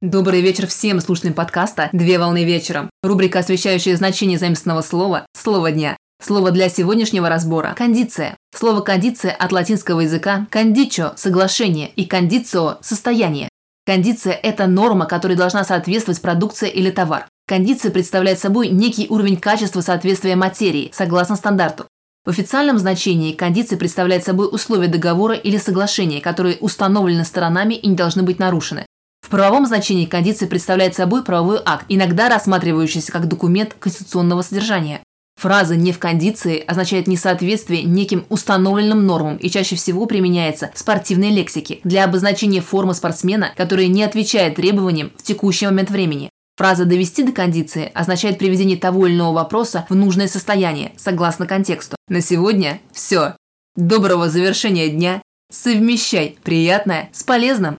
Добрый вечер всем слушателям подкаста «Две волны вечером». Рубрика, освещающая значение заимственного слова «Слово дня». Слово для сегодняшнего разбора – кондиция. Слово кондиция от латинского языка кондичо – соглашение и кондицио – состояние. Кондиция – это норма, которой должна соответствовать продукция или товар. Кондиция представляет собой некий уровень качества соответствия материи, согласно стандарту. В официальном значении кондиция представляет собой условия договора или соглашения, которые установлены сторонами и не должны быть нарушены. В правовом значении кондиция представляет собой правовой акт, иногда рассматривающийся как документ конституционного содержания. Фраза «не в кондиции» означает несоответствие неким установленным нормам и чаще всего применяется в спортивной лексике для обозначения формы спортсмена, которая не отвечает требованиям в текущий момент времени. Фраза «довести до кондиции» означает приведение того или иного вопроса в нужное состояние, согласно контексту. На сегодня все. Доброго завершения дня. Совмещай приятное с полезным.